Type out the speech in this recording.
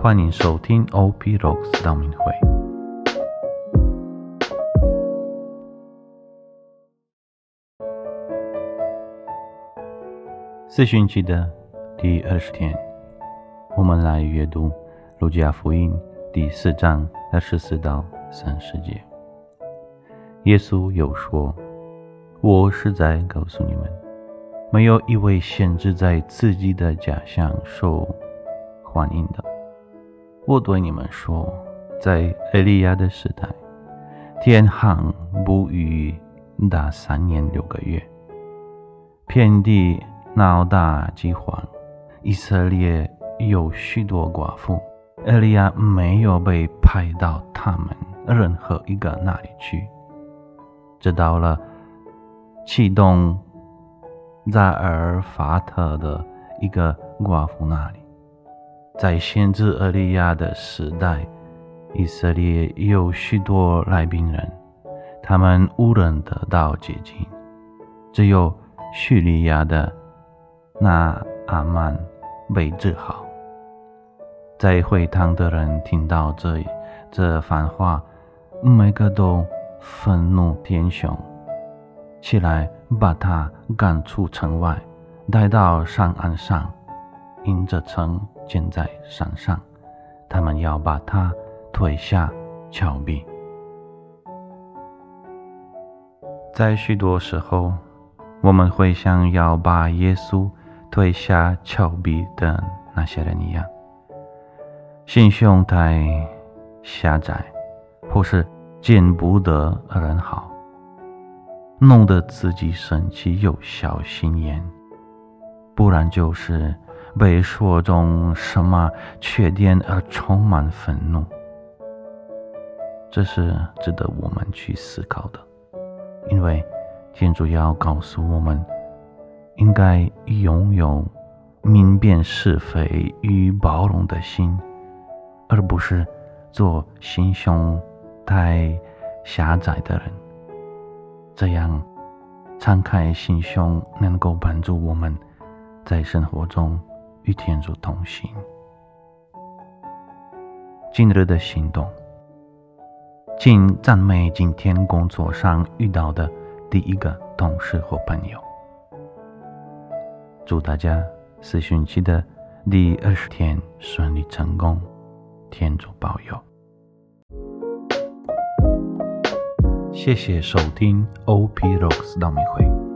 欢迎收听 OP Rocks 道明会。四旬期的第二十天，我们来阅读《路加福音》第四章二十四到三十节。耶稣又说：“我实在告诉你们，没有一位限制在自己的家乡受欢迎的。我对你们说，在埃利亚的时代，天旱不雨达三年六个月，遍地闹大饥荒，以色列有许多寡妇，埃利亚没有被派到他们任何一个那里去。”直到了启动在尔法特的一个寡妇那里，在先知厄利亚的时代，以色列有许多来宾人，他们无人得到洁净，只有叙利亚的那阿曼被治好。在会堂的人听到这这番话，每个都。愤怒天雄起来，把他赶出城外，带到山岸上，因着城建在山上，他们要把他推下峭壁。在许多时候，我们会像要把耶稣推下峭壁的那些人一样，心胸太狭窄，或是。见不得人好，弄得自己生气又小心眼，不然就是被说中什么缺点而充满愤怒。这是值得我们去思考的，因为天主要告诉我们，应该拥有明辨是非与包容的心，而不是做心胸。太狭窄的人，这样敞开心胸，能够帮助我们在生活中与天主同行。今日的行动，请赞美今天工作上遇到的第一个同事或朋友。祝大家四旬期的第二十天顺利成功，天主保佑。谢谢收听 OP Rocks 道明会。